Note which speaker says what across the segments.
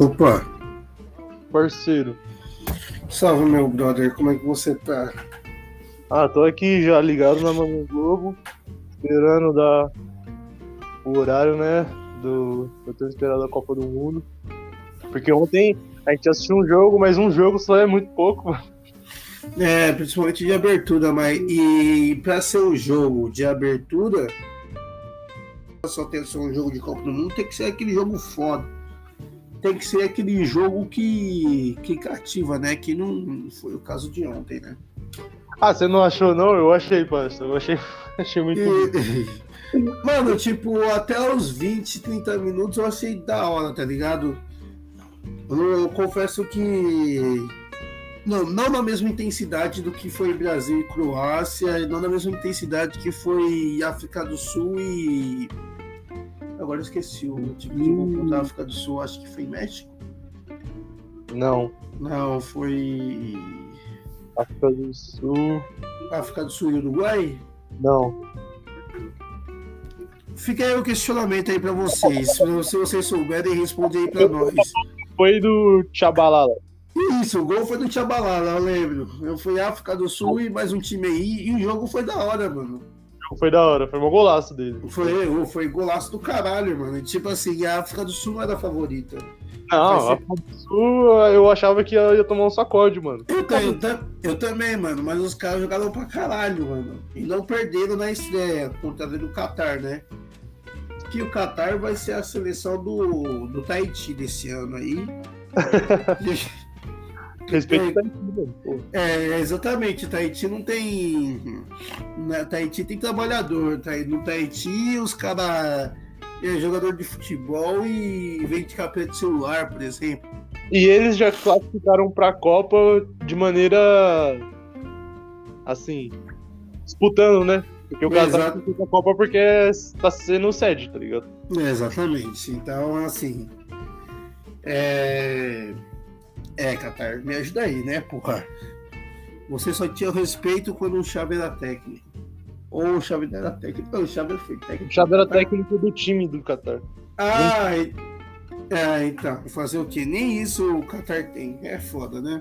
Speaker 1: Opa,
Speaker 2: Parceiro.
Speaker 1: salve meu brother, como é que você tá?
Speaker 2: Ah, tô aqui já ligado na Mamãe Globo, esperando dar o horário, né? Do. Eu tô esperando a Copa do Mundo. Porque ontem a gente assistiu um jogo, mas um jogo só é muito pouco, mano.
Speaker 1: É, principalmente de abertura, mas e pra ser um jogo de abertura, só ter ser um jogo de Copa do Mundo, tem que ser aquele jogo foda. Tem que ser aquele jogo que, que cativa, né? Que não foi o caso de ontem, né?
Speaker 2: Ah, você não achou não? Eu achei, parceiro. Eu achei, achei muito.
Speaker 1: E- Mano, tipo, até os 20, 30 minutos eu achei da hora, tá ligado? Eu, eu confesso que. Não, não na mesma intensidade do que foi Brasil e Croácia, não na mesma intensidade que foi África do Sul e. Agora eu esqueci o tipo de jogo contra a África do Sul, acho que foi México.
Speaker 2: Não.
Speaker 1: Não, foi.
Speaker 2: África do Sul.
Speaker 1: África do Sul e Uruguai?
Speaker 2: Não.
Speaker 1: Fica aí o questionamento aí pra vocês. Se se vocês souberem, responde aí pra nós.
Speaker 2: Foi do Tchabalala.
Speaker 1: Isso, o gol foi do Tchabalala, eu lembro. Eu fui África do Sul e mais um time aí, e o jogo foi da hora, mano.
Speaker 2: Foi da hora, foi um golaço dele.
Speaker 1: Foi, foi golaço do caralho, mano. E, tipo assim, a África do Sul não era a favorita.
Speaker 2: Não,
Speaker 1: Vai
Speaker 2: a África do Sul eu achava que ia ia tomar um sacode, mano.
Speaker 1: Eu, eu, eu também, mano, mas os caras jogaram pra caralho, mano. E não perderam na estreia, contra do Qatar, né? Que o Qatar vai ser a seleção do, do Tahiti desse ano aí.
Speaker 2: Respeito
Speaker 1: É.
Speaker 2: o Tahiti. Pô.
Speaker 1: É, exatamente. Tahiti não tem. Na Tahiti tem trabalhador. tá? No Tahiti, os caras é jogador de futebol e vende capeta de celular, por exemplo.
Speaker 2: E eles já classificaram pra Copa de maneira. Assim. Disputando, né? Porque o
Speaker 1: Exato.
Speaker 2: classifica a Copa porque tá sendo sede, tá ligado?
Speaker 1: É, exatamente. Então, assim. É. É, Qatar, me ajuda aí, né, porra? Você só tinha respeito quando o Chave era técnico. Ou o não era técnico. O Chave foi técnico.
Speaker 2: O Xavi era técnico do time do Qatar.
Speaker 1: Ah, é, então, fazer o quê? Nem isso o Qatar tem. É foda, né?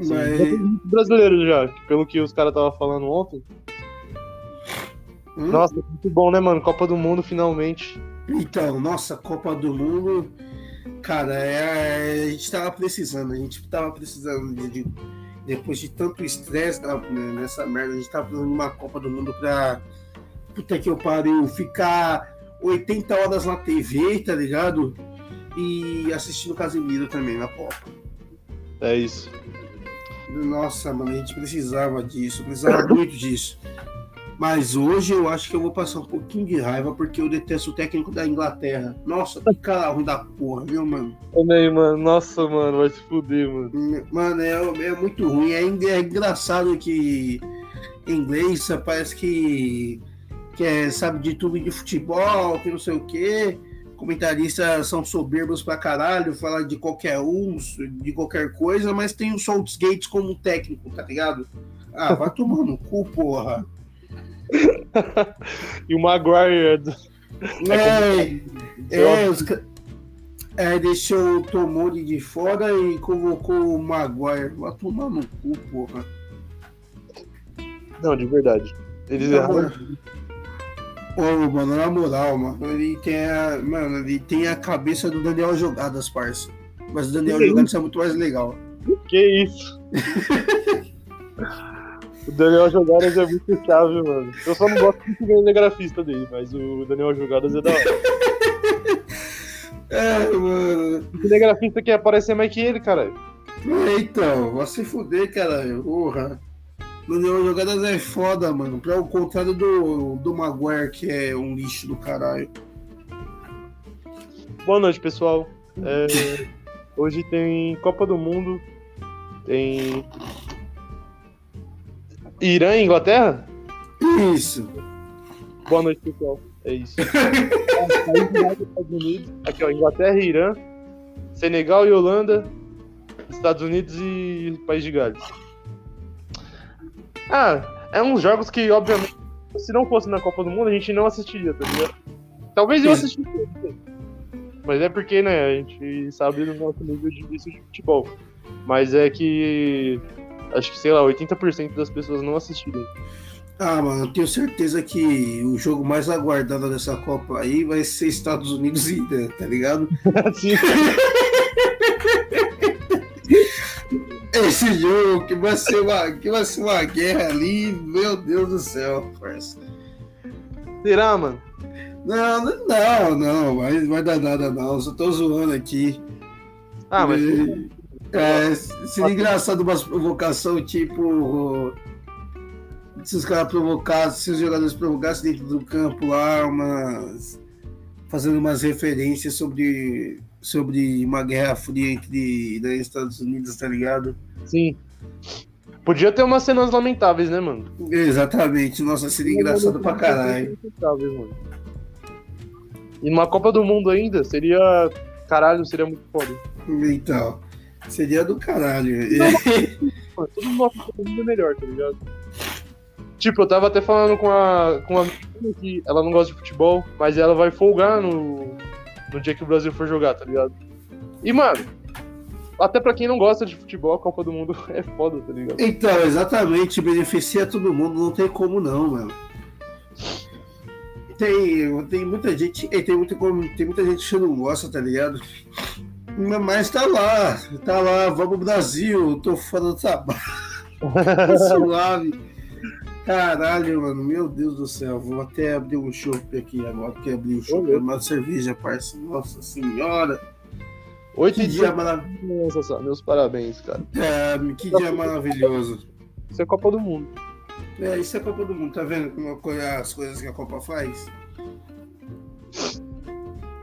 Speaker 2: Sim,
Speaker 1: Mas.
Speaker 2: tem muitos brasileiros já, pelo que os caras estavam falando ontem.
Speaker 1: Hum?
Speaker 2: Nossa, muito bom, né, mano? Copa do Mundo finalmente.
Speaker 1: Então, nossa, Copa do Mundo. Cara, é, a gente tava precisando, a gente tava precisando de. de- depois de tanto estresse né, nessa merda, a gente tava precisando de uma Copa do Mundo pra. Puta que eu pariu, ficar 80 horas na TV, tá ligado? E assistindo Casemiro também na Copa.
Speaker 2: É isso.
Speaker 1: Nossa, mano, a gente precisava disso, precisava muito disso. Mas hoje eu acho que eu vou passar um pouquinho de raiva porque eu detesto o técnico da Inglaterra. Nossa, que cara ruim da porra, viu, mano?
Speaker 2: Também, mano. Nossa, mano, vai se fuder, mano.
Speaker 1: Mano, é, é muito ruim. É, é engraçado que inglês parece que, que é, sabe de tudo de futebol, que não sei o quê. Comentaristas são soberbos pra caralho, falam de qualquer um, de qualquer coisa, mas tem o Saltgate como técnico, tá ligado? Ah, vai tomar no cu, porra.
Speaker 2: E o Maguire.
Speaker 1: É, é, os ca- é, deixou o Tomori de fora e convocou o Maguire. Vai tomar no cu, porra.
Speaker 2: Não, de verdade. Eles
Speaker 1: Não,
Speaker 2: erraram.
Speaker 1: mano. Ô, mano, na moral, mano, ele tem a. Mano, ele tem a cabeça do Daniel Jogadas, parça. Mas o Daniel
Speaker 2: Que
Speaker 1: Jogadas é muito mais legal.
Speaker 2: Que isso? o Daniel Jogadas é muito chave, mano. Eu só não gosto muito do cinegrafista dele, mas o Daniel Jogadas é da hora.
Speaker 1: É, mano.
Speaker 2: O cinegrafista quer aparecer mais que ele, cara.
Speaker 1: É, então, vai se fuder, caralho. Porra. Daniel Jogadas é foda, mano. Pra o contrário do, do Maguire, que é um lixo do caralho.
Speaker 2: Boa noite, pessoal. É, hoje tem Copa do Mundo. Tem. Irã e Inglaterra?
Speaker 1: Isso.
Speaker 2: Boa noite, pessoal. É isso. Aqui, ó. Inglaterra e Irã. Senegal e Holanda. Estados Unidos e País de Gales. Ah, é uns jogos que, obviamente, se não fosse na Copa do Mundo, a gente não assistiria, tá ligado? Talvez eu assistisse. Mas é porque, né, a gente sabe do nosso nível de vício de futebol. Mas é que acho que, sei lá, 80% das pessoas não assistiram.
Speaker 1: Ah, mano, eu tenho certeza que o jogo mais aguardado dessa Copa aí vai ser Estados Unidos e Irã, tá ligado?
Speaker 2: Sim.
Speaker 1: Esse jogo que vai ser uma, que vai ser uma guerra ali, meu Deus do céu, parça.
Speaker 2: Será, mano?
Speaker 1: Não, não, não, vai, vai dar nada não, só tô zoando aqui.
Speaker 2: Ah, mas.
Speaker 1: É, seria engraçado uma provocação tipo. Se os caras provocassem, se os jogadores provocassem dentro do campo lá, umas. fazendo umas referências sobre, sobre uma guerra fria entre e Estados Unidos, tá ligado?
Speaker 2: Sim. Podia ter umas cenas lamentáveis, né, mano?
Speaker 1: Exatamente, nossa, seria engraçado pra caralho.
Speaker 2: Lamentáveis, mano. E numa Copa do Mundo ainda, seria. Caralho, seria muito foda.
Speaker 1: Então, seria do caralho.
Speaker 2: Mano, todo mundo Copa do Mundo é melhor, tá ligado? Tipo, eu tava até falando com a, com a menina que ela não gosta de futebol, mas ela vai folgar no, no dia que o Brasil for jogar, tá ligado? E, mano, até pra quem não gosta de futebol, a Copa do Mundo é foda, tá ligado?
Speaker 1: Então, exatamente, beneficia todo mundo, não tem como não, mano. Tem, tem muita gente, tem muita, tem muita gente que não gosta, tá ligado? Mas tá lá, tá lá, vamos Brasil, tô fora do trabalho. Suave. Caralho, mano, meu Deus do céu, vou até abrir um chopp aqui agora, porque abri o chopp,
Speaker 2: Olha.
Speaker 1: uma cerveja, parça, nossa senhora.
Speaker 2: Oito
Speaker 1: Que dia,
Speaker 2: 18
Speaker 1: mara...
Speaker 2: Nossa, meus parabéns, cara.
Speaker 1: é, que dia maravilhoso.
Speaker 2: Isso é Copa do Mundo.
Speaker 1: É, isso é Copa do Mundo, tá vendo como co- as coisas que a Copa faz?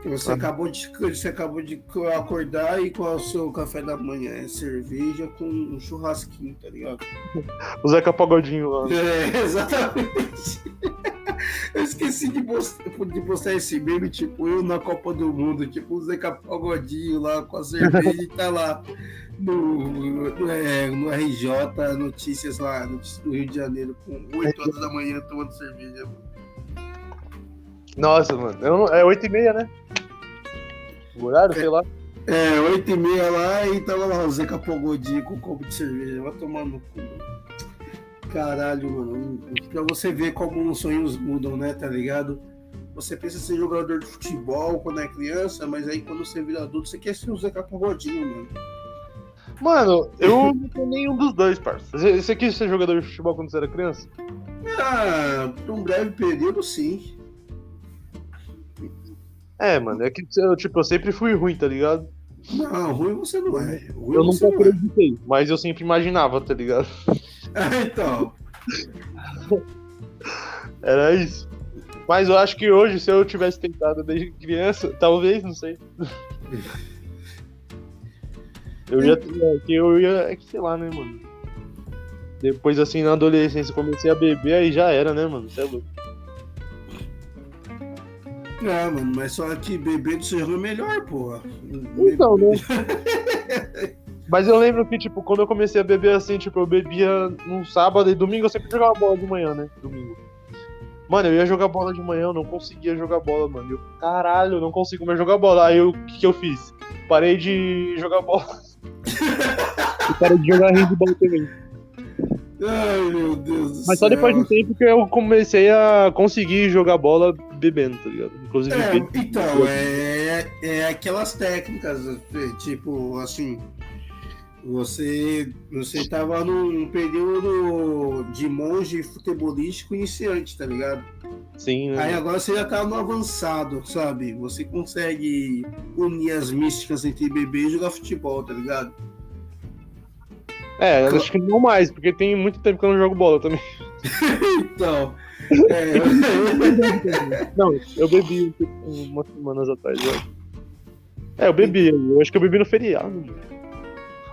Speaker 1: Que Você
Speaker 2: Ah.
Speaker 1: acabou, de, você acabou de acordar e qual é o seu café da manhã? É cerveja com um churrasquinho, tá ligado?
Speaker 2: O Zeca Pagodinho lá.
Speaker 1: É, exatamente. Eu esqueci de postar, de postar esse meme, tipo, eu na Copa do Mundo, tipo, o Zeca Pagodinho lá com a cerveja e tá lá no, no, é, no RJ, notícias lá, notícias do Rio de Janeiro, com 8 horas da manhã tomando cerveja.
Speaker 2: Nossa, mano. não- é 8 e meia, né? O horário, sei lá.
Speaker 1: É, 8 e meia lá e tava lá o Zeca Pagodinho com um copo de cerveja, vai tomar no cu. Caralho, mano. Pra você ver como os sonhos mudam, né, tá ligado? Você pensa ser jogador de futebol quando é criança, mas aí quando você vira adulto, você quer ser o Zeca Pagodinho, mano.
Speaker 2: Mano, eu não sou nenhum dos dois, parça. Você você quis ser jogador de futebol quando você era criança?
Speaker 1: Ah, por um breve período, sim.
Speaker 2: É, mano, é que eu, tipo, eu sempre fui ruim, tá ligado?
Speaker 1: Não, ruim você não é. Ruim
Speaker 2: Eu nunca
Speaker 1: é.
Speaker 2: acreditei, mas eu sempre imaginava, tá ligado?
Speaker 1: Ah, então.
Speaker 2: Era isso. Mas eu acho que hoje, se eu tivesse tentado desde criança, talvez, não sei. Eu já é, que eu ia. É que sei lá, né, mano? Depois, assim, na adolescência, comecei a beber, aí já era, né, mano? Você é louco.
Speaker 1: Ah, mano, mas só que beber do seu é melhor, porra.
Speaker 2: Então, né? Mas eu lembro que, tipo, quando eu comecei a beber assim, tipo, eu bebia num sábado e domingo eu sempre jogava bola de manhã, né? Domingo. Mano, eu ia jogar bola de manhã, eu não conseguia jogar bola, mano. Eu, caralho, eu não consigo mais jogar bola. Aí o que, que eu fiz? Parei de jogar bola. e parei de jogar handball também.
Speaker 1: Ai, meu Deus do
Speaker 2: Mas só
Speaker 1: céu.
Speaker 2: depois de um tempo que eu comecei a conseguir jogar bola bebendo, tá ligado? Inclusive,
Speaker 1: É,
Speaker 2: be-
Speaker 1: então, é, é aquelas técnicas, é, tipo, assim, você, você tava num período de monge futebolístico iniciante, tá ligado?
Speaker 2: sim, né?
Speaker 1: Aí agora você já tá no avançado, sabe? Você consegue unir as místicas entre beber e jogar futebol, tá ligado?
Speaker 2: É, eu acho que não mais, porque tem muito tempo que eu não jogo bola também.
Speaker 1: Então, é,
Speaker 2: Não, eu bebi um- umas semanas atrás, eu. É, eu bebi, eu acho que eu bebi no feriado. mano.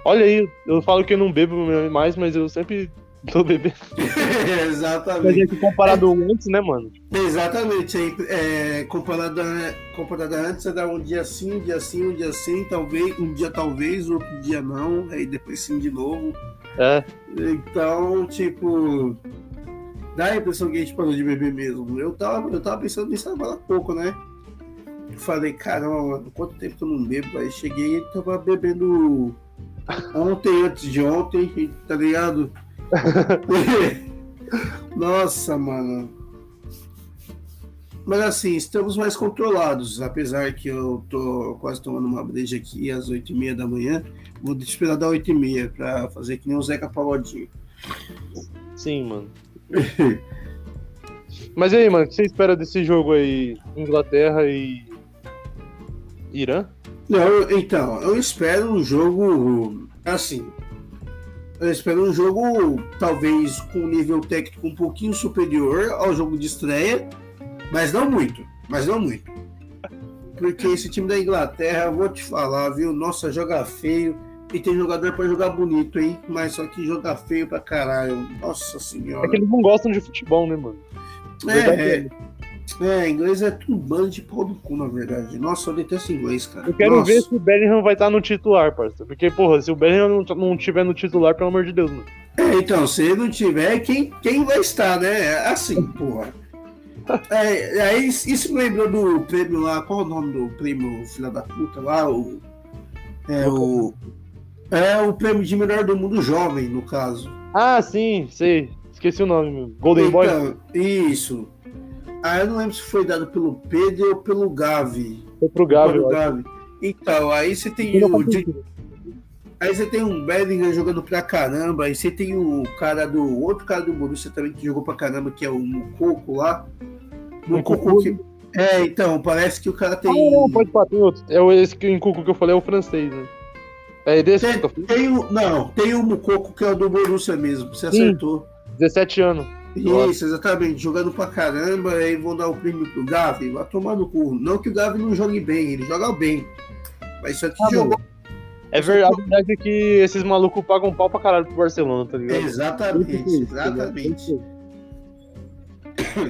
Speaker 2: Olha aí, eu falo que eu não bebo mais, mas eu sempre tô bebendo. Mas
Speaker 1: exatamente.
Speaker 2: é que comparado antes, né, mano?
Speaker 1: Exatamente, aí, é, comparado, a, comparado a antes, era um dia sim, um dia sim, um dia sim, talvez, um dia talvez, outro dia não, aí depois sim de novo.
Speaker 2: É,
Speaker 1: Então, tipo, dá a impressão que a gente parou de beber mesmo. Eu tava, eu tava pensando nisso agora há pouco, né? falei, caramba, mano, quanto tempo que eu não bebo? Aí cheguei e tava bebendo ontem, antes de ontem, tá ligado? Nossa, mano. Mas assim, estamos mais controlados, apesar que eu tô quase tomando uma breja aqui às 8h30 da manhã. Vou esperar dar 8h30 pra fazer que nem o Zeca Pagodinho.
Speaker 2: Sim, mano. Mas e aí, mano, o que você espera desse jogo aí? Inglaterra e. Irã?
Speaker 1: Não, então, eu espero um jogo assim. Eu espero um jogo, talvez, com um nível técnico um pouquinho superior ao jogo de estreia, mas não muito. Mas não muito. Porque esse time da Inglaterra, vou te falar, viu? Nossa, joga feio. E tem jogador para jogar bonito, hein? Mas só que joga feio pra caralho. Nossa senhora.
Speaker 2: É que eles não gostam de futebol, né, mano?
Speaker 1: É, é. É, inglês é tudo bando de pau do cu, na verdade. Nossa, eu detesto inglês, cara.
Speaker 2: Eu quero
Speaker 1: Nossa.
Speaker 2: ver se o Bellingham vai estar no titular, parça. Porque, porra, se o Bellingham não, não tiver no titular, pelo amor de Deus, mano.
Speaker 1: É, então, se ele não tiver, quem, quem vai estar, né? É Assim, porra. É, aí isso me lembrou do prêmio lá, qual é o nome do prêmio, filha da puta lá? O, é o. É o prêmio de melhor do mundo jovem, no caso.
Speaker 2: Ah, sim, sei. Esqueci o nome, meu. Golden Boy?
Speaker 1: Então, isso. Ah, eu não lembro se foi dado pelo Pedro ou pelo Gavi.
Speaker 2: Foi pro eu acho.
Speaker 1: Gavi. Então, aí você tem o. Aí você tem um Bellingham jogando pra caramba, aí você tem o cara do. outro cara do Borussia também que jogou pra caramba, que é o Mukoko lá. Mukoko? que. É, então, parece que o cara tem.
Speaker 2: Ah, não, pode tem outro. É o, esse que, em Cuco que eu falei, é o francês, né? É desse que
Speaker 1: Tem,
Speaker 2: eu tô falando?
Speaker 1: tem o, não, tem o Mukoko que é o do Borussia mesmo, você
Speaker 2: Sim.
Speaker 1: acertou.
Speaker 2: 17 anos.
Speaker 1: Isso, exatamente, jogando pra caramba, aí vão dar o prêmio pro Gavi, vai tomar no cu. Não que o Gavi não jogue bem, ele joga bem. Mas só que
Speaker 2: Ah,
Speaker 1: jogou.
Speaker 2: É verdade, a verdade é que esses malucos pagam pau pra caralho pro Barcelona, tá ligado?
Speaker 1: Exatamente,
Speaker 2: Isso, ligado?
Speaker 1: exatamente.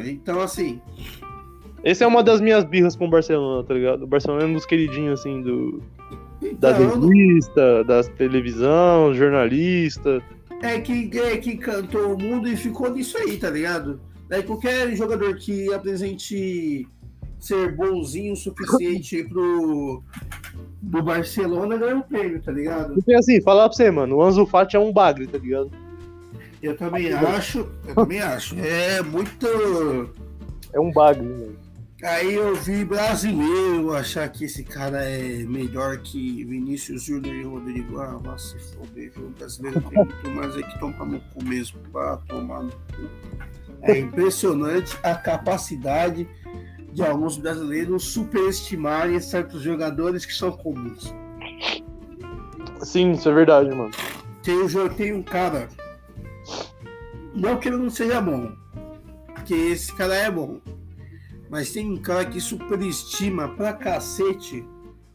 Speaker 1: Então, assim,
Speaker 2: Esse é uma das minhas birras com o Barcelona, tá ligado? O Barcelona é um dos queridinhos, assim, do, da
Speaker 1: então, não-
Speaker 2: revista, da televisão, jornalista.
Speaker 1: É que, é que cantou o mundo e ficou nisso aí, tá ligado? Daí qualquer jogador que apresente ser bonzinho o suficiente pro, pro Barcelona ganha um prêmio, tá ligado?
Speaker 2: Porque assim, falar pra você, mano, o Anzo Fati é um bagre, tá ligado?
Speaker 1: Eu também acho, eu também acho. É muito.
Speaker 2: É um bagre, mano.
Speaker 1: Aí eu vi brasileiro achar que esse cara é melhor que Vinícius Júnior e Rodrigo. Ah, vai se foder, viu? O brasileiro tem muito mais é que tomar no cu mesmo, pra tomar no cu. É impressionante a capacidade de alguns brasileiros superestimarem certos jogadores que são comuns.
Speaker 2: Sim, isso é verdade, mano.
Speaker 1: Tem, tem um cara, não que ele não seja bom, porque esse cara é bom, mas tem um cara que superestima pra cacete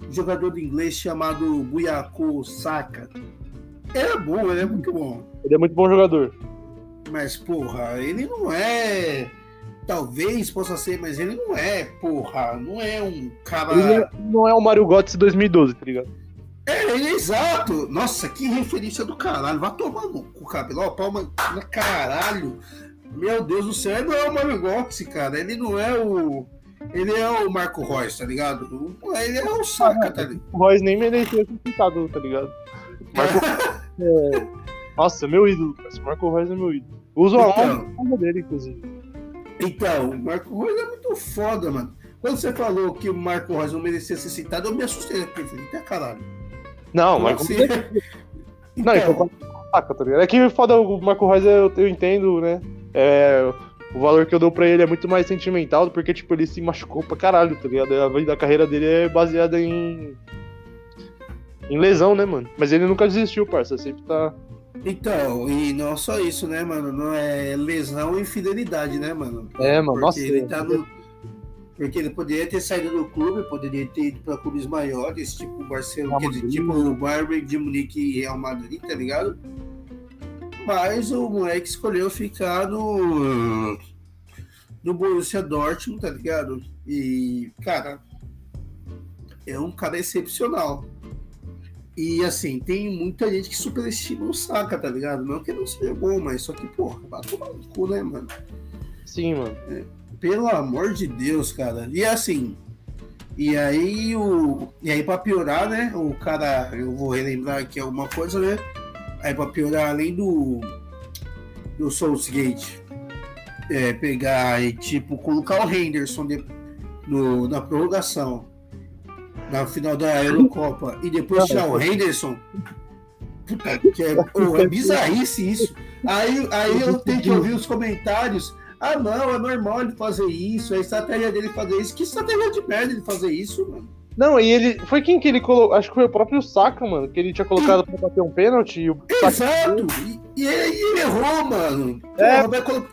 Speaker 1: um jogador do inglês chamado Buyako Saka. Ele é bom, ele é muito bom,
Speaker 2: Ele é muito bom jogador.
Speaker 1: mas porra, ele não é. Talvez possa ser, mas ele não é, porra, não é um cara.
Speaker 2: Ele é- não é o Mario Götze 2012, tá ligado?
Speaker 1: É, ele é exato. Nossa, que referência do caralho. Vai tomar no cu, cabelo. Ó, palma na caralho. Meu Deus do céu, ele não é o Mario Götze, cara. Ele não é o. Ele é o Marco Reus, tá ligado? Ele é o Saka, tá ligado?
Speaker 2: O Royce nem merecia ser citado, tá ligado? Marco... é... Nossa, meu ídolo, cara. Marco Reus é meu ídolo. Uso a
Speaker 1: Então.
Speaker 2: dele, inclusive.
Speaker 1: Então, o Marco Reus é muito foda, mano. Quando você falou que o Marco Reus não merecia ser citado, eu me assustei. Porque eu falei, "Eita, caralho.
Speaker 2: Não, Marco
Speaker 1: assim?
Speaker 2: Não, então, saca, tá ligado? É que foda o Marco Reus, eu, eu entendo, né? É, o valor que eu dou pra ele é muito mais sentimental, porque, tipo, ele se machucou pra caralho, tá ligado? A vida da carreira dele é baseada em. em lesão, né, mano? Mas ele nunca desistiu, parça. Sempre tá.
Speaker 1: Então, e não só isso, né, mano? Não é lesão e fidelidade, né, mano?
Speaker 2: É, mano,
Speaker 1: Porque
Speaker 2: nossa.
Speaker 1: ele tá no. Porque ele poderia ter saído do clube, poderia ter ido para clubes maiores, tipo o Barcelona, tipo o Bayern de Munique e Real Madrid, tá ligado? Mas o moleque escolheu ficar no no Borussia Dortmund, tá ligado? E, cara, é um cara excepcional. E assim, tem muita gente que superestima o Saka, tá ligado? Não que não seja bom, mas só que, porra, tomar no cu, né, mano?
Speaker 2: Sim, mano.
Speaker 1: Pelo amor de Deus, cara. E assim, E aí, o, e aí para piorar, né? O cara, eu vou relembrar aqui alguma coisa, né? Aí para piorar, além do, do Soulsgate, é, pegar e tipo colocar o Henderson de, no, na prorrogação, na final da Eurocopa, e depois tirar o Henderson. Puta, que é, pô, é bizarrice isso. Aí, aí eu tenho que ouvir os comentários. Ah, não, é normal ele fazer isso, é a estratégia dele fazer isso. Que estratégia de merda ele fazer isso, mano?
Speaker 2: Não, e ele. Foi quem que ele colocou? Acho que foi o próprio Saka, mano, que ele tinha colocado pra bater um pênalti. E o
Speaker 1: Exato! E, e, ele, ele errou, mano.
Speaker 2: É.
Speaker 1: Porra, vai, colo-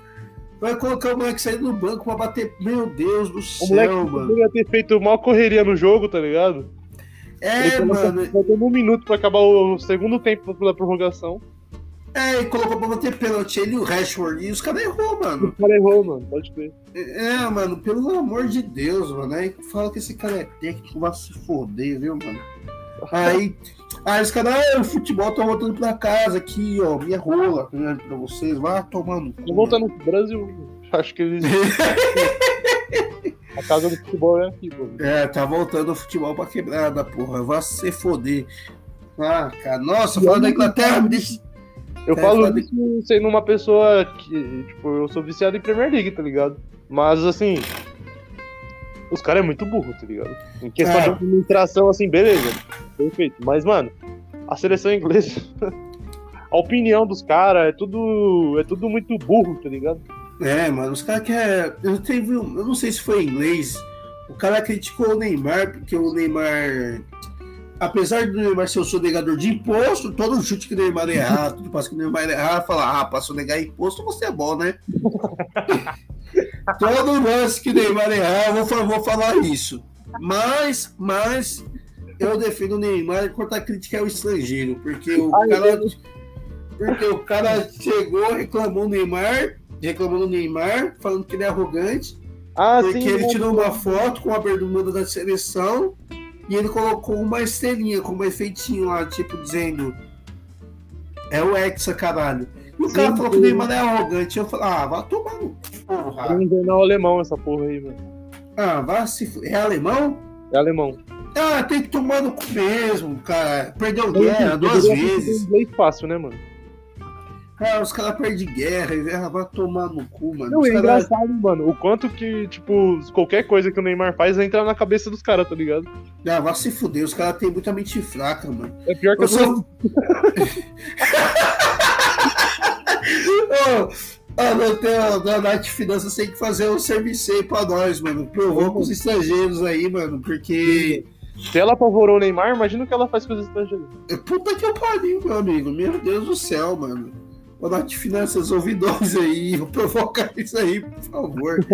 Speaker 1: vai colocar o moleque saindo do banco pra bater. Meu Deus do
Speaker 2: O
Speaker 1: céu,
Speaker 2: moleque
Speaker 1: mano.
Speaker 2: poderia ter feito mal correria no jogo, tá ligado?
Speaker 1: É,
Speaker 2: ele
Speaker 1: mano.
Speaker 2: Faltando um minuto pra acabar o segundo tempo da prorrogação.
Speaker 1: É, ele colocou pra bater pênalti. Ele e o Rashford. E os caras errou, mano.
Speaker 2: O cara errou, mano, pode crer.
Speaker 1: É, mano, pelo amor de Deus, mano. Aí fala que esse cara é técnico, vai se foder, viu, mano? Aí, aí os caras, ah, o futebol tá voltando pra casa aqui, ó, minha rola, né, pra vocês, vai tomando.
Speaker 2: Tô voltando pro Brasil, acho que eles. A casa do futebol é aqui, pô.
Speaker 1: É, tá voltando o futebol pra quebrada, porra. Vai se foder. Ah, cara, nossa, falando da Inglaterra, me deixa.
Speaker 2: Eu
Speaker 1: É,
Speaker 2: falo isso sendo uma pessoa que, tipo, eu sou viciado em Premier League, tá ligado? Mas, assim, os caras é muito burro, tá ligado? Em questão
Speaker 1: É.
Speaker 2: de administração, assim, beleza, perfeito. Mas, mano, a seleção inglesa, a opinião dos caras é tudo, é tudo muito burro, tá ligado?
Speaker 1: É, mano, os caras querem. Eu teve Eu não sei se foi em inglês. O cara criticou o Neymar, porque o Neymar. Apesar do Neymar ser o sonegador de imposto, todo chute que o Neymar errar, tudo passo que o Neymar errar, fala, ah, pra sonegar imposto você é bom, né? todo lance que o Neymar errar, eu vou, vou falar isso. Mas, mas, eu defendo o Neymar enquanto a crítica é o estrangeiro, porque o
Speaker 2: Ai,
Speaker 1: cara.
Speaker 2: Deus.
Speaker 1: Porque o cara chegou, reclamou o Neymar, reclamou do Neymar, falando que ele é arrogante,
Speaker 2: Ah,
Speaker 1: porque
Speaker 2: sim.
Speaker 1: ele
Speaker 2: né?
Speaker 1: tirou uma foto com a bermuda da seleção e ele colocou uma estrelinha com um efeitinho lá, tipo, dizendo é o Hexa, caralho. E o
Speaker 2: Sim,
Speaker 1: cara falou que o. Neymar é arrogante. Eu falei, ah, vai tomar no
Speaker 2: É
Speaker 1: porra.
Speaker 2: um jornal alemão essa porra aí, mano.
Speaker 1: Ah, vai se. É alemão?
Speaker 2: É alemão.
Speaker 1: Ah, tem que tomar no cu mesmo, cara. Perdeu guerra duas vezes.
Speaker 2: inglês fácil, né, mano?
Speaker 1: Ah, os caras perdem guerra e ah, vai tomar no cu, mano.
Speaker 2: Não,
Speaker 1: Os
Speaker 2: é
Speaker 1: cara-
Speaker 2: engraçado, mano, o quanto que, tipo, qualquer coisa que o Neymar faz entra na cabeça dos caras, tá ligado?
Speaker 1: Ah, vai se fuder, os caras têm muita mente fraca, mano.
Speaker 2: É pior que
Speaker 1: Eu sou. Ah, não tem, a Nath Finanças tem que fazer um serviço aí pra nós, mano. Provou com os estrangeiros aí, mano, porque.
Speaker 2: Se ela apavorou o Neymar, imagina o que ela faz com os estrangeiros.
Speaker 1: Puta que eu pariu, meu amigo. Meu Deus do céu, mano. Ô, Nath Finanças, ouvidores aí, provoca isso aí, por favor.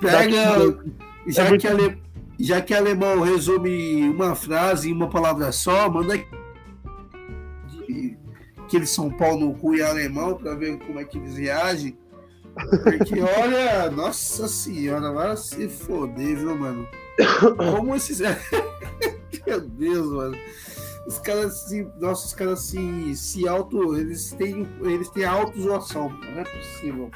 Speaker 1: Pega. Já
Speaker 2: É
Speaker 1: que, ale... já que alemão resume uma frase em uma palavra só, manda de- que eles são pau no cu e alemão pra ver como é que eles reagem. Porque olha, nossa senhora, vai se foder, viu, mano? Como esses. Meu Deus, mano. Os caras se. Nossa, os caras se, se auto. Eles têm. Eles têm auto-zoação, não é possível.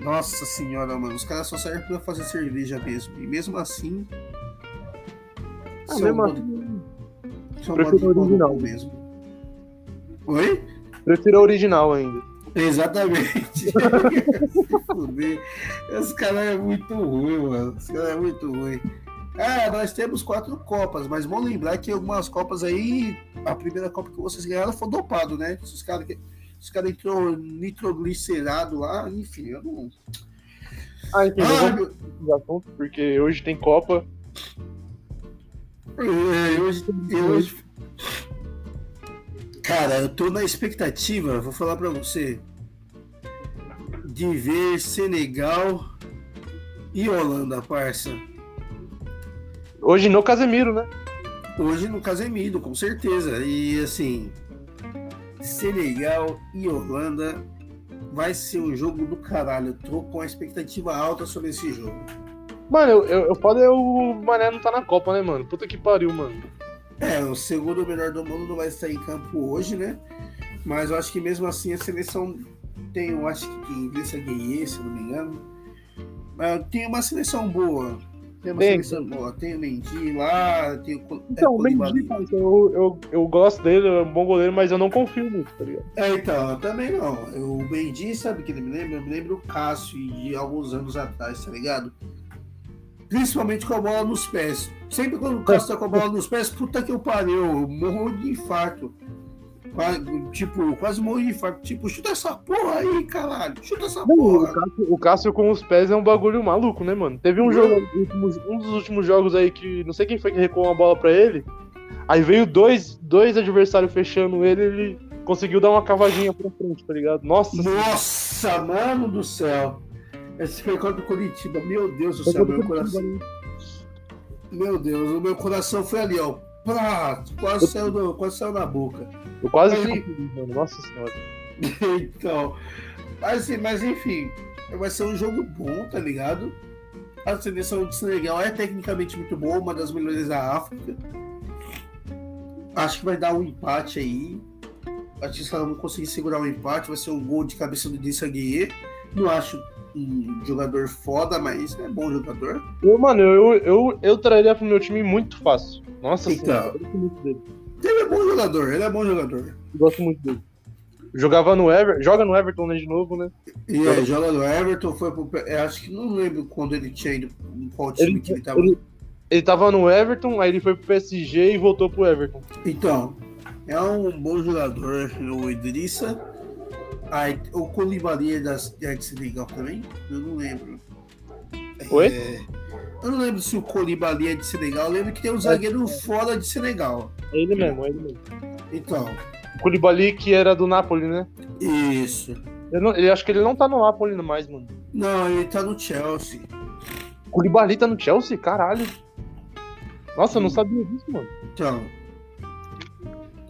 Speaker 1: Nossa senhora, mano. Os caras só servem pra fazer cerveja mesmo. E mesmo assim.
Speaker 2: Ah,
Speaker 1: são
Speaker 2: mesmo assim,
Speaker 1: são
Speaker 2: prefiro original.
Speaker 1: mesmo. Oi?
Speaker 2: prefiro a original ainda.
Speaker 1: Exatamente. Se fuder. Esse cara é muito ruim, mano. Esse cara é muito ruim. Ah, nós temos quatro Copas, mas vamos lembrar que algumas Copas aí, a primeira Copa que vocês ganharam foi dopado, né? Os caras os cara entrou nitroglicerado lá, enfim, eu não.
Speaker 2: Ah, não
Speaker 1: Ah, meu-
Speaker 2: porque hoje tem Copa.
Speaker 1: É, hoje, hoje. Cara, eu tô na expectativa, vou falar pra você, de ver Senegal e Holanda, parça.
Speaker 2: Hoje no Casemiro, né?
Speaker 1: Hoje no Casemiro, com certeza. E assim, Senegal e Holanda vai ser um jogo do caralho. Eu tô com a expectativa alta sobre esse jogo.
Speaker 2: Mano, eu, eu, eu foda é o Mané não tá na Copa, né, mano? Puta que pariu, mano.
Speaker 1: É, o segundo melhor do mundo não vai estar em campo hoje, né? Mas eu acho que mesmo assim a seleção tem, eu acho que Idrissa Gueye, se não me engano. Mas tem uma seleção boa. Tem uma
Speaker 2: Tem.
Speaker 1: seleção boa. Tem o Mendy lá, tem o
Speaker 2: Então,
Speaker 1: é,
Speaker 2: o Mendy, eu, eu, eu gosto dele, é um bom goleiro, mas eu não confio muito, tá ligado?
Speaker 1: É, então, eu também não. O Mendy, sabe que ele me lembra? Eu me lembro o Cássio de alguns anos atrás, tá ligado? Principalmente com a bola nos pés. Sempre quando o Cássio tá com a bola nos pés, puta que eu pariu, eu morro de infarto. Tipo, quase morro de infarto. Tipo, chuta essa porra aí, caralho. Chuta essa
Speaker 2: Não, o,
Speaker 1: porra.
Speaker 2: Cássio, o Cássio com os pés é um bagulho maluco, né, mano? Teve um
Speaker 1: Não.
Speaker 2: jogo, um dos últimos jogos aí que não sei quem foi que recuou uma bola pra ele. Aí veio dois, dois adversários fechando ele ele conseguiu dar uma cavadinha pra frente, tá ligado? Nossa,
Speaker 1: Nossa, mano do céu. Esse foi contra o Curitiba. Meu Deus do céu, meu coração. Meu Deus, o meu coração foi ali, ó. Pá, quase saiu, do- quase saiu na boca.
Speaker 2: Eu quase
Speaker 1: Mas
Speaker 2: fico mano. Nossa senhora.
Speaker 1: então, mas, mas enfim, vai ser um jogo bom, tá ligado? A seleção de Senegal é tecnicamente muito boa, uma das melhores da África. Acho que vai dar um empate aí. Acho que se ela não conseguir segurar o empate, vai ser um gol de cabeça do Dissa. Não acho um jogador foda, mas é bom jogador.
Speaker 2: Eu, mano, eu, eu, eu traria pro meu time muito fácil. Nossa
Speaker 1: Então.
Speaker 2: senhora, eu gosto muito dele.
Speaker 1: Ele é bom jogador, ele é bom jogador.
Speaker 2: Eu gosto muito dele. Jogava no Everton, joga no Everton né, de novo, né?
Speaker 1: E é, joga no Everton, foi pro. é, acho que não lembro quando ele tinha ido, qual time
Speaker 2: Ele,
Speaker 1: que ele tava.
Speaker 2: ele, ele tava no Everton, aí ele foi pro PSG e voltou pro Everton.
Speaker 1: Então, é um bom jogador o Idrissa. Aí, o Koulibaly é da é de Senegal também? Eu não lembro.
Speaker 2: Oi?
Speaker 1: É, eu não lembro se o Koulibaly é de Senegal. Eu lembro que tem um zagueiro fora de Senegal.
Speaker 2: É ele mesmo, é ele mesmo.
Speaker 1: Então,
Speaker 2: O Koulibaly, que era do Napoli, né?
Speaker 1: isso.
Speaker 2: Eu, não, eu acho que ele não tá no Napoli mais, mano.
Speaker 1: Não, ele tá no Chelsea.
Speaker 2: O Koulibaly tá no Chelsea? Caralho. Nossa, eu não sabia disso, mano.
Speaker 1: Então.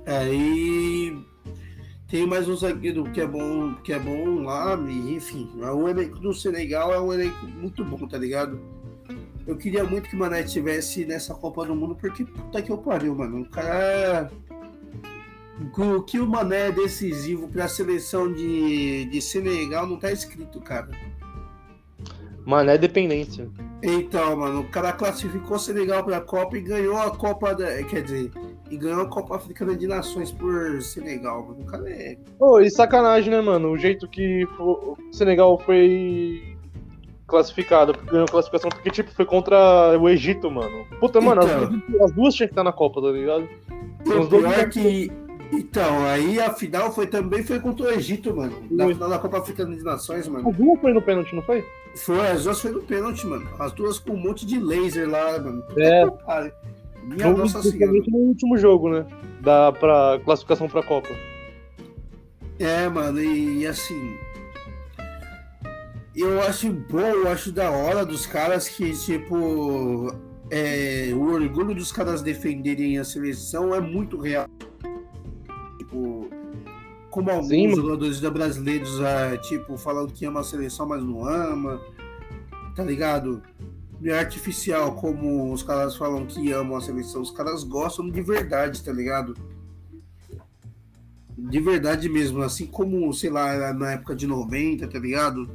Speaker 1: Aí. Tem mais um zagueiro que é bom, que é bom lá, e, enfim. O elenco do Senegal é um elenco muito bom, tá ligado? Eu queria muito que o Mané estivesse nessa Copa do Mundo, porque puta que eu pariu, mano. O cara. O que o Mané é decisivo pra seleção de, de Senegal não tá escrito, cara.
Speaker 2: Mano, é dependência.
Speaker 1: Então, mano, o cara classificou Senegal pra Copa e ganhou a Copa da. Quer dizer, e ganhou a Copa Africana de Nações por Senegal, mano. O cara é.
Speaker 2: Ô, e sacanagem, né, mano? O jeito que o Senegal foi classificado, ganhou classificação, porque, tipo, foi contra o Egito, mano. Puta, mano, as,
Speaker 1: Então.
Speaker 2: duas- as duas tinham que estar na Copa, tá ligado?
Speaker 1: O pior que. Então, aí a final foi também foi contra o Egito, mano. Na final da Copa Africana de Nações, mano.
Speaker 2: Duas foi no pênalti, não foi?
Speaker 1: Foi, as duas foi no pênalti, mano. As duas com um monte de laser lá, mano.
Speaker 2: É.
Speaker 1: Minha
Speaker 2: No-
Speaker 1: nossa senhora.
Speaker 2: no último jogo, né? Da pra classificação pra Copa.
Speaker 1: É, mano, e, e assim. Eu acho bom, eu acho da hora dos caras que, tipo. é, o orgulho dos caras defenderem a seleção é muito real. Como alguns
Speaker 2: Sim,
Speaker 1: jogadores da brasileiros, é, tipo, falando que ama a seleção, mas não ama. Tá ligado? Não é artificial, como os caras falam que amam a seleção. Os caras gostam de verdade, tá ligado? De verdade mesmo, assim como, sei lá, na época de 90, tá ligado?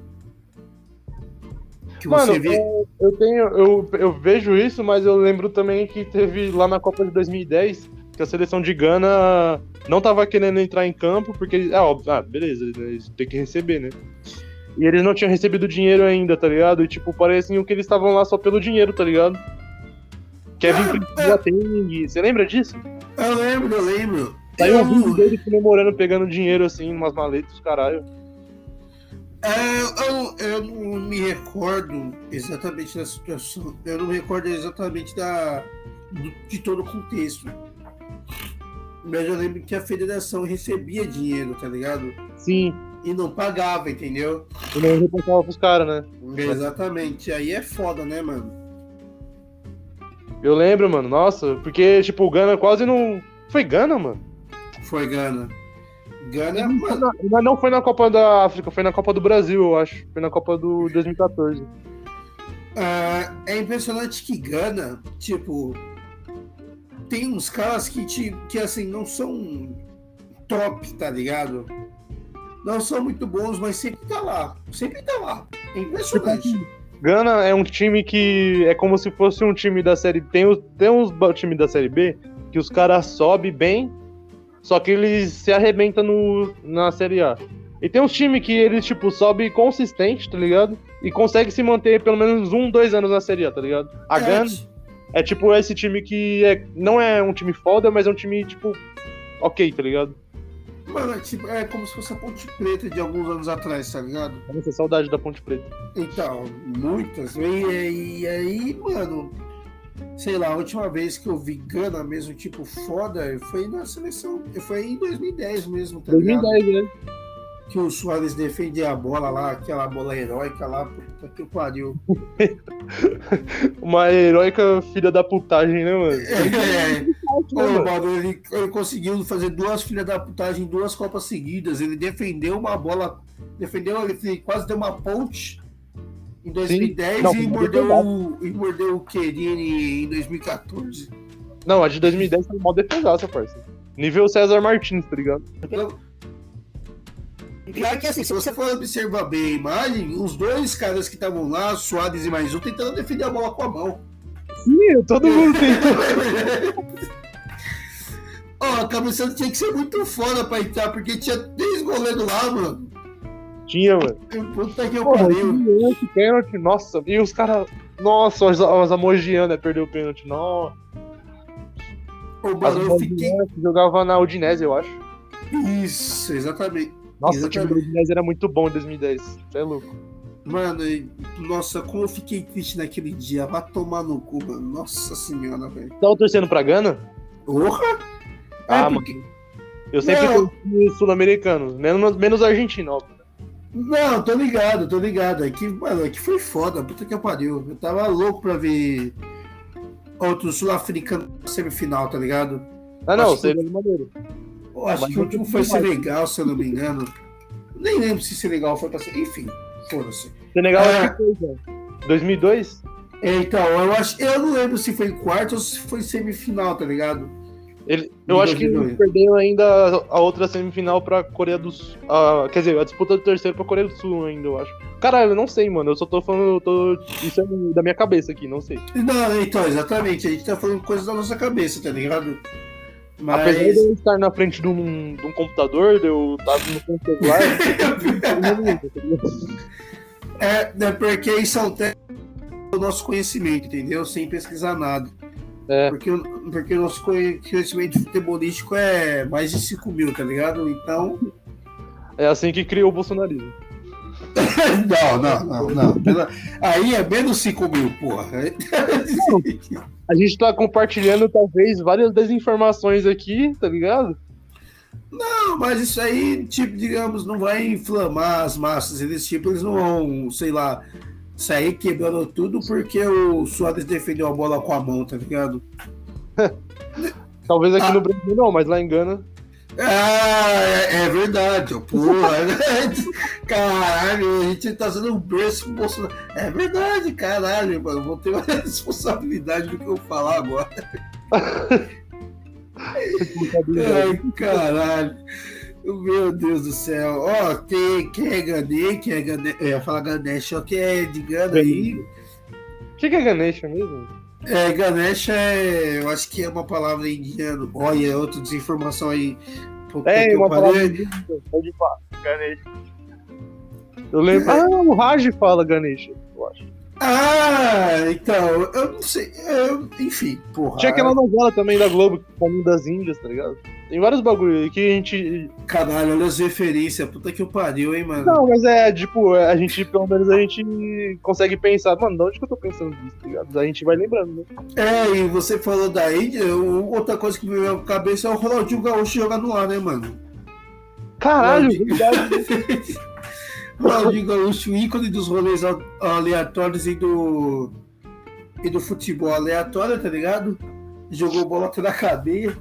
Speaker 1: Que
Speaker 2: Mano,
Speaker 1: você vê.
Speaker 2: eu, eu tenho. Eu, eu vejo isso, mas eu lembro também que teve lá na Copa de 2010 que a seleção de Gana não tava querendo entrar em campo, porque eles. Ah, óbvio, ah, beleza, eles têm que receber, né? E eles não tinham recebido dinheiro ainda, tá ligado? E tipo, parecia que eles estavam lá só pelo dinheiro, tá ligado? Kevin Prince Boateng, você lembra disso?
Speaker 1: Eu lembro, eu lembro.
Speaker 2: Saiu um
Speaker 1: Eu-
Speaker 2: vídeo dele comemorando, pegando dinheiro assim, umas maletas, caralho.
Speaker 1: É, eu, eu não me recordo exatamente da situação. Eu não me recordo exatamente da, do- de todo o contexto. Mas eu lembro que a federação recebia dinheiro, tá ligado?
Speaker 2: Sim,
Speaker 1: E não pagava, entendeu?
Speaker 2: e não reportava pros caras, né?
Speaker 1: Exatamente. Aí é foda, né, mano?
Speaker 2: Eu lembro, mano, nossa, porque, tipo, o Gana quase não. Foi Gana, mano?
Speaker 1: Foi Gana. Gana, mano.
Speaker 2: Não, Mas não foi na Copa da África, foi na Copa do Brasil, eu acho. Foi na Copa do 2014.
Speaker 1: Ah, é impressionante que Gana, tipo, tem uns caras que, te, que assim, não são top, tá ligado? Não são muito bons, mas sempre tá lá. Sempre tá lá. É impressionante.
Speaker 2: Gana é um time que é como se fosse um time da série. Tem, os, tem uns time da série B que os caras sobem bem, só que eles se arrebentam no, na série A. E tem uns times que eles, tipo, sobe consistente, tá ligado? E consegue se manter pelo menos um, dois anos na série A, tá ligado? A
Speaker 1: É,
Speaker 2: Gana é tipo esse time que é, não é um time foda, mas é um time, tipo, ok, tá ligado?
Speaker 1: Mano, é, tipo, é como se fosse a Ponte Preta de alguns anos atrás, tá ligado?
Speaker 2: Nossa, saudade da Ponte Preta.
Speaker 1: Então, muitas. E, e aí, mano, sei lá, a última vez que eu vi Gana mesmo, tipo, foda, foi na seleção. Foi em 2010 mesmo, tá ligado?
Speaker 2: 2010, né?
Speaker 1: Que o Soares defendia a bola lá, aquela bola heróica lá, puta que pariu.
Speaker 2: Uma heróica filha da putagem, né, mano?
Speaker 1: É, Ô,
Speaker 2: mano?
Speaker 1: ele, ele conseguiu fazer duas filhas da putagem em duas Copas seguidas. Ele defendeu uma bola, defendeu, ele quase deu uma ponte em 2010
Speaker 2: Não,
Speaker 1: e, mordeu, o- e mordeu o Querini em 2014.
Speaker 2: Não, a de 2010 foi mal defesaça, parça. Nível César Martins, tá ligado?
Speaker 1: Pior que assim, se você for observar bem a imagem, os dois caras que estavam lá, Soares e mais um, tentando defender a bola com a mão.
Speaker 2: Sim, todo mundo tem.
Speaker 1: Ó, a cabeçada tinha que ser muito foda pra entrar, porque tinha três goleiros lá, mano.
Speaker 2: Tinha, mano.
Speaker 1: Puta que eu
Speaker 2: Porra,
Speaker 1: pariu.
Speaker 2: pênalti, nossa. E os caras. Nossa, os, os Amogianos, né? Perdeu o pênalti. Nossa.
Speaker 1: Ô,
Speaker 2: As
Speaker 1: mano, eu fiquei.
Speaker 2: Jogava na Udinese, eu acho.
Speaker 1: Isso, exatamente.
Speaker 2: Nossa, o time do. Udinese era muito bom em 2010. Você é louco.
Speaker 1: Mano, e- nossa, como eu fiquei triste naquele dia. Vai tomar no cu, mano. Nossa senhora, velho.
Speaker 2: Tava torcendo pra Gana?
Speaker 1: Porra! É,
Speaker 2: Ah,
Speaker 1: porque-
Speaker 2: Eu sempre
Speaker 1: Não.
Speaker 2: sul-americano. Menos, menos argentino, óbvio.
Speaker 1: Não, tô ligado, tô ligado. É que, mano, é que foi foda, puta que pariu. Eu tava louco pra ver outro sul-africano na semifinal, tá ligado?
Speaker 2: Ah, não,
Speaker 1: Acho que-
Speaker 2: maneiro.
Speaker 1: Eu acho
Speaker 2: Mas
Speaker 1: que o último foi
Speaker 2: mais.
Speaker 1: Senegal, se eu não me engano. Nem lembro se Senegal foi pra ser. Enfim, foda-se.
Speaker 2: Senegal
Speaker 1: É.
Speaker 2: acho que foi, já. 2002?
Speaker 1: É, Então, eu acho. Eu não lembro se foi quarto ou se foi semifinal, tá ligado?
Speaker 2: Ele, eu acho que
Speaker 1: 2002.
Speaker 2: ele perdeu ainda a outra semifinal pra Coreia do Sul. Ah, quer dizer, a disputa do terceiro pra Coreia do Sul ainda, eu acho. Caralho, eu não sei, mano. Eu só tô falando. eu tô... Isso é da minha cabeça aqui, não sei.
Speaker 1: Não, então, exatamente. A gente tá falando coisas da nossa cabeça, tá ligado?
Speaker 2: Apesar
Speaker 1: Mas.
Speaker 2: de eu estar na frente de um, de um computador, de eu estar no celular.
Speaker 1: é, é porque isso altera o nosso conhecimento, entendeu? Sem pesquisar nada.
Speaker 2: É.
Speaker 1: Porque, o- porque o nosso conhecimento futebolístico é mais de 5 mil, tá ligado? Então.
Speaker 2: é assim que criou o bolsonarismo.
Speaker 1: Não, não, não, não. Aí é menos 5 mil, porra.
Speaker 2: A gente tá compartilhando, talvez, várias desinformações aqui, tá ligado?
Speaker 1: Não, mas isso aí, tipo, digamos, não vai inflamar as massas. Eles, tipo, eles não vão, sei lá, sair quebrando tudo porque o Soares defendeu a bola com a mão, tá ligado?
Speaker 2: Talvez aqui
Speaker 1: Ah.
Speaker 2: no Brasil não, mas lá em Gana.
Speaker 1: Ah, é, é verdade, porra. Caralho, a gente tá fazendo um berço pro Bolsonaro. É verdade, caralho, mano. Vou ter uma responsabilidade do que eu falar agora. Ai, caralho. Meu Deus do céu. Ó, quem, quem é Gané, quem é Gané, eu ia falar Ganesh, ó, quem é de Gana aí.
Speaker 2: O que, que é Ganesha mesmo?
Speaker 1: É, Ganesha é, eu acho que é uma palavra indiana. Olha, é outra desinformação aí. Puta
Speaker 2: É, uma palavra pode falar. Ganesha. Eu lembro. Ah, o Raj fala Ganesha, eu acho.
Speaker 1: Ah, então, eu não sei. eu- enfim, porra.
Speaker 2: Tinha aquela novela também da Globo, Caminho das Índias, tá ligado? Tem vários bagulho aí que a gente.
Speaker 1: Caralho, olha as referências. Puta que pariu, hein, mano.
Speaker 2: Não, mas é, tipo, a gente, pelo menos, a gente consegue pensar, mano, de onde que eu tô pensando nisso, tá ligado? A gente vai lembrando, né?
Speaker 1: É, e você falou da Índia, o- outra coisa que me veio à cabeça é o Ronaldinho Gaúcho jogando lá, né, mano?
Speaker 2: Caralho, verdade.
Speaker 1: Ronaldinho Gaúcho, ícone dos rolês aleatórios e do. e do futebol aleatório, tá ligado? Jogou bola até na cadeia.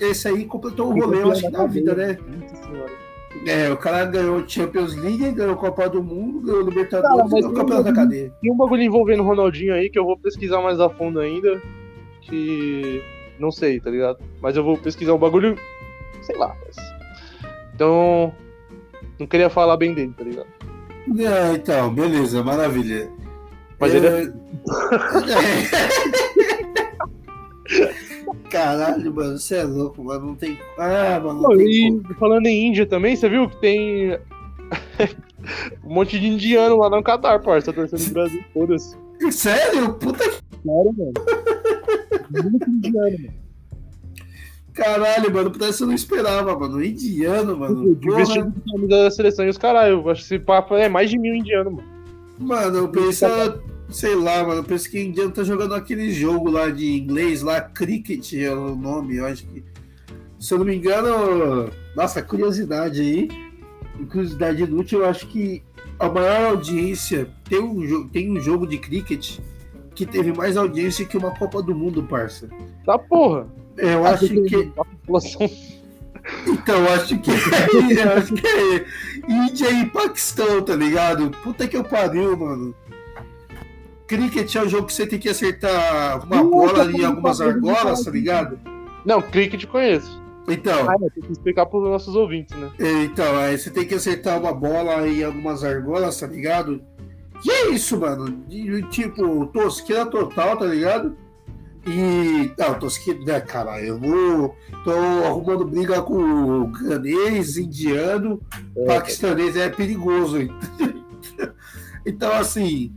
Speaker 1: Esse aí completou o rolê, eu acho que na vida, né? É, o cara ganhou Champions League, ganhou Copa do Mundo, ganhou Libertadores ganhou Campeonato da Cadeia.
Speaker 2: Tem um bagulho envolvendo o Ronaldinho aí que eu vou pesquisar mais a fundo ainda. Que. Não sei, tá ligado? Mas eu vou pesquisar um bagulho. Sei lá. Mas... Então. Não queria falar bem dele, tá ligado?
Speaker 1: É, então, beleza, maravilha.
Speaker 2: Mas ele é.
Speaker 1: Caralho, mano, você é louco, mano. Não tem. Ah, mano. Não
Speaker 2: e
Speaker 1: como.
Speaker 2: falando em Índia também, você viu que tem um monte de indiano lá no Qatar, parça, tá torcendo no Brasil. Foda-se.
Speaker 1: Sério? Puta que.
Speaker 2: Claro, mano. Muito indiano, mano.
Speaker 1: Caralho, mano. Parece que eu não esperava, mano. Indiano, mano.
Speaker 2: Vestido de camisa da seleção e os caralho. Eu Acho que esse papo é mais de mil indianos, mano.
Speaker 1: Mano, eu penso. Sei lá, mano. Eu penso que indiano tá jogando aquele jogo lá de inglês, lá, Cricket é o nome. Eu acho que. Se eu não me engano. Nossa, curiosidade aí. Curiosidade inútil, eu acho que a maior audiência tem um, tem um jogo de cricket que teve mais audiência que uma Copa do Mundo, parça.
Speaker 2: Tá porra.
Speaker 1: É, Eu acho que. Então, eu acho que é, eu acho que é Índia e Paquistão, tá ligado? Puta que eu pariu, mano. Cricket é um jogo que você tem que acertar uma bola em algumas argolas, tá ligado?
Speaker 2: Não, cricket conheço.
Speaker 1: Então,
Speaker 2: Ah, tem que explicar pros nossos ouvintes, né?
Speaker 1: então, aí você tem que acertar uma bola em algumas argolas, tá ligado? E é isso, mano. E, tipo, tosqueira total, tá ligado? E. Não, tosqueira. Né, caralho, eu vou. Tô arrumando briga com o ganês, indiano, paquistanês, é perigoso. então, assim.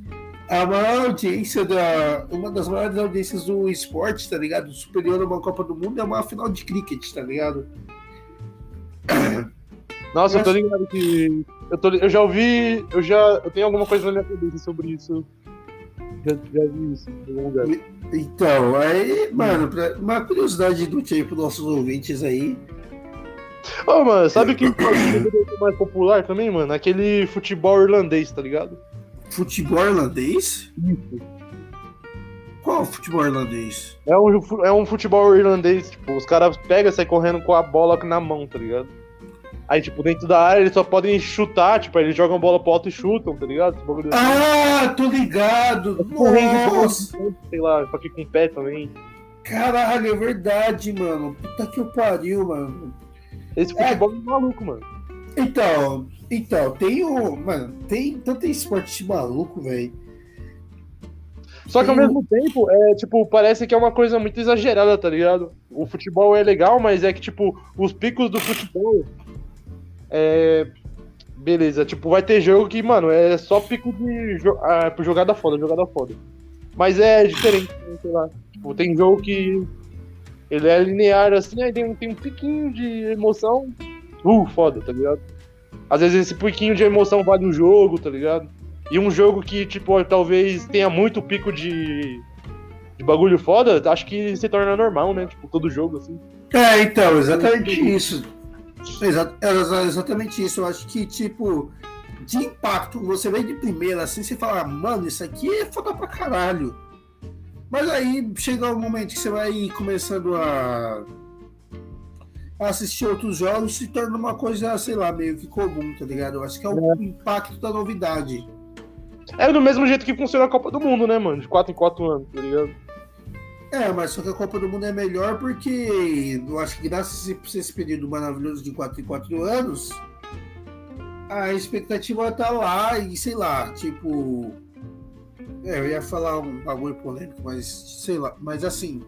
Speaker 1: A maior audiência da. Uma das maiores audiências do esporte, tá ligado? Superior a uma Copa do Mundo é uma final de cricket, tá ligado?
Speaker 2: Nossa, eu tô ligado que. Eu, tô, eu já ouvi. Eu já. Eu tenho alguma coisa na minha cabeça sobre isso. Já, já vi isso.
Speaker 1: Então, aí, mano, pra- uma curiosidade do tipo nossos ouvintes aí.
Speaker 2: Ô, mano, sabe que ser mais popular também, mano? Aquele futebol irlandês, tá ligado?
Speaker 1: Futebol irlandês?
Speaker 2: Isso.
Speaker 1: Qual futebol irlandês?
Speaker 2: É um, é um futebol irlandês, tipo, os caras pegam e saem correndo com a bola na mão, tá ligado? Aí, tipo, dentro da área eles só podem chutar, tipo, aí eles jogam bola pro alto e chutam, tá ligado? Assim.
Speaker 1: Ah, tô ligado!
Speaker 2: Correndo,
Speaker 1: Nossa!
Speaker 2: sei lá, só que com pé também.
Speaker 1: Caralho, é verdade, mano. Puta que eu pariu, mano.
Speaker 2: Esse futebol é maluco, mano.
Speaker 1: Então, então, tem o. Mano, tem tanto esporte maluco, velho.
Speaker 2: Só que ao mesmo tempo, é, tipo, parece que é uma coisa muito exagerada, tá ligado? O futebol é legal, mas é que, tipo, os picos do futebol. É. Beleza, tipo, vai ter jogo que, mano, é só pico de jo ah, por jogada foda, jogada foda. Mas é diferente, né, sei lá. Tipo, tem jogo que ele é linear assim, aí tem, um- tem um piquinho de emoção. Uh, foda, tá ligado? Às vezes esse piquinho de emoção vale um jogo, tá ligado? E um jogo que, tipo, talvez tenha muito pico de, de bagulho foda, acho que se torna normal, né? Tipo, todo jogo, assim.
Speaker 1: É, então, exatamente isso. Exa- é exa- exatamente isso. Eu acho que, tipo, de impacto, você vem de primeira assim, você fala, mano, isso aqui é foda pra caralho. Mas aí chega um momento que você vai começando a assistir outros jogos se torna uma coisa, sei lá, meio que comum, tá ligado? Eu acho que é o impacto da novidade.
Speaker 2: É do mesmo jeito que funciona a Copa do Mundo, né, mano? De 4 em 4 anos, tá ligado?
Speaker 1: É, mas só que a Copa do Mundo é melhor porque eu acho que graças a esse- período maravilhoso de 4 em 4 anos, a expectativa tá lá e sei lá, tipo. É, eu ia falar um bagulho polêmico, mas sei lá, mas assim.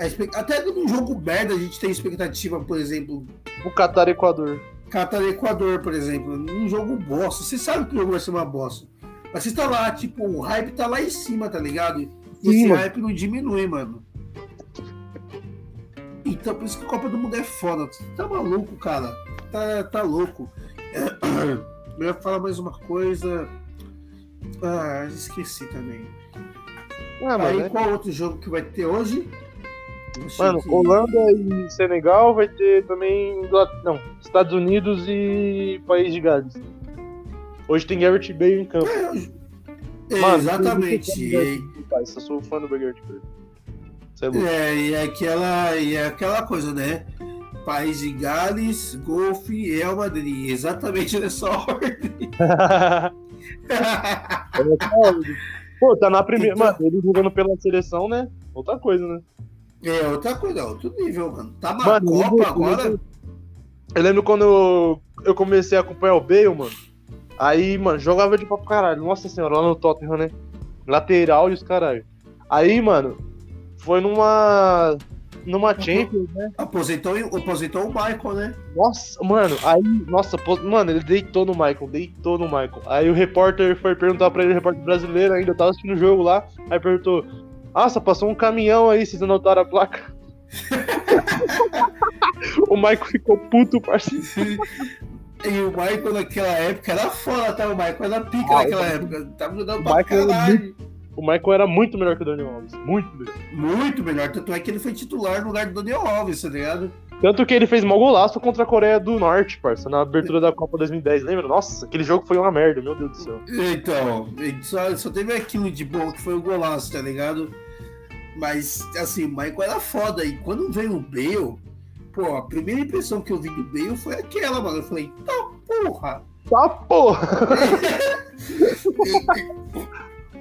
Speaker 1: expect- Até num jogo merda a gente tem expectativa, por exemplo,
Speaker 2: O Qatar Equador.
Speaker 1: Catar e Equador, por exemplo, num jogo bosta. Você sabe que o jogo vai ser uma bosta. Mas você tá lá, tipo, o hype tá lá em cima, tá ligado? E
Speaker 2: Sim,
Speaker 1: esse
Speaker 2: mano.
Speaker 1: hype não diminui, mano. Então, por isso que a Copa do Mundo é foda. Tá maluco, cara. Tá, tá louco. Eu ia falar mais uma coisa. Ah, esqueci também.
Speaker 2: Ah,
Speaker 1: Aí,
Speaker 2: né?
Speaker 1: qual outro jogo que vai ter hoje?
Speaker 2: Mano,
Speaker 1: que-
Speaker 2: Holanda e Senegal vai ter também. Não, Estados Unidos e País de Gales. Hoje tem Garrett Bale em campo.
Speaker 1: É,
Speaker 2: Mano,
Speaker 1: exatamente.
Speaker 2: Eu
Speaker 1: E-
Speaker 2: Eu sou fã do Garrett Bale. Você é.
Speaker 1: É, e é aquela, e é aquela coisa, né? País de Gales, Golfe e Real Madrid. Exatamente nessa ordem.
Speaker 2: Pô, tá na primeira.
Speaker 1: Então-
Speaker 2: Mano, ele jogando pela seleção, né? Outra coisa, né?
Speaker 1: é outra coisa, outro nível, mano. Tá na
Speaker 2: Mano, eu
Speaker 1: Copa
Speaker 2: lembro-
Speaker 1: agora.
Speaker 2: Eu lembro quando eu comecei a acompanhar o Bale, mano. Aí, mano, jogava de papo caralho. Nossa senhora, lá no Tottenham, né? Lateral e os caralho. Aí, mano, foi numa. Numa Champions, né?
Speaker 1: Aposentou, aposentou o Michael, né?
Speaker 2: Nossa, mano, aí, nossa, mano, ele deitou no Michael, deitou no Michael. Aí o repórter foi perguntar pra ele, o repórter brasileiro ainda, tava assistindo o jogo lá, aí perguntou: Nossa, passou um caminhão aí, vocês anotaram a placa? o Michael ficou puto, parceiro.
Speaker 1: E o Michael naquela época era foda, tá? O Michael era pica ah, naquela época. Tava jogando pra
Speaker 2: Michael caralho. O Michael era muito melhor que o Daniel Alves. Muito melhor.
Speaker 1: Muito melhor. Tanto é que ele foi titular no lugar do Daniel Alves, tá ligado?
Speaker 2: Tanto que ele fez mal golaço contra a Coreia do Norte, parça, na abertura da Copa 2010, lembra? Nossa, aquele jogo foi uma merda, meu Deus do céu.
Speaker 1: Então, só, só teve aquilo de bom que foi o golaço, tá ligado? Mas, assim, o Michael era foda. E quando veio o Bale, pô, a primeira impressão que eu vi do Bale foi aquela, mano. Eu falei, tá porra!
Speaker 2: Tá porra!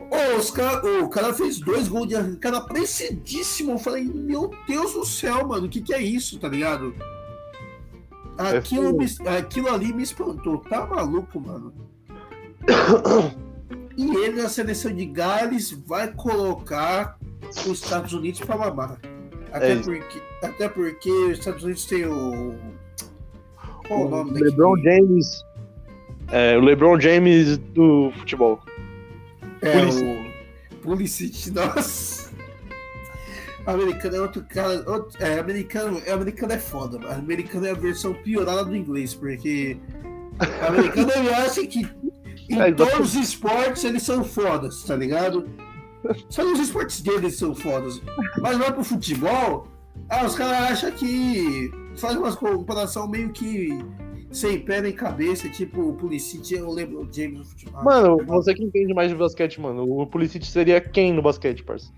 Speaker 1: Oh, os cara, o cara fez dois gols de arrancada precidíssimo. Eu falei, meu Deus do céu, mano, o que, que é isso, tá ligado? Aquilo, me, aquilo ali me espantou. Tá maluco, mano? e ele na seleção de Gales vai colocar os Estados Unidos para mamar. Até, é porque, até porque os Estados Unidos tem o.
Speaker 2: Qual o, o nome LeBron James. É, o LeBron James do futebol.
Speaker 1: É, Pulisic. o Pulisic, nossa. Americano é outro cara. Outro, é, americano, é, americano é foda, mas americano é a versão piorada do inglês, porque americano ele acha que em é, todos os esportes eles são fodas, tá ligado? Só nos esportes deles são fodas. Mas vai pro futebol, ah, os caras acham que faz uma comparação meio que sem pé nem cabeça, tipo o Pulisic, eu lembro o James do futebol.
Speaker 2: Mano, você que entende mais de basquete, mano, o Pulisic seria quem no basquete, parça?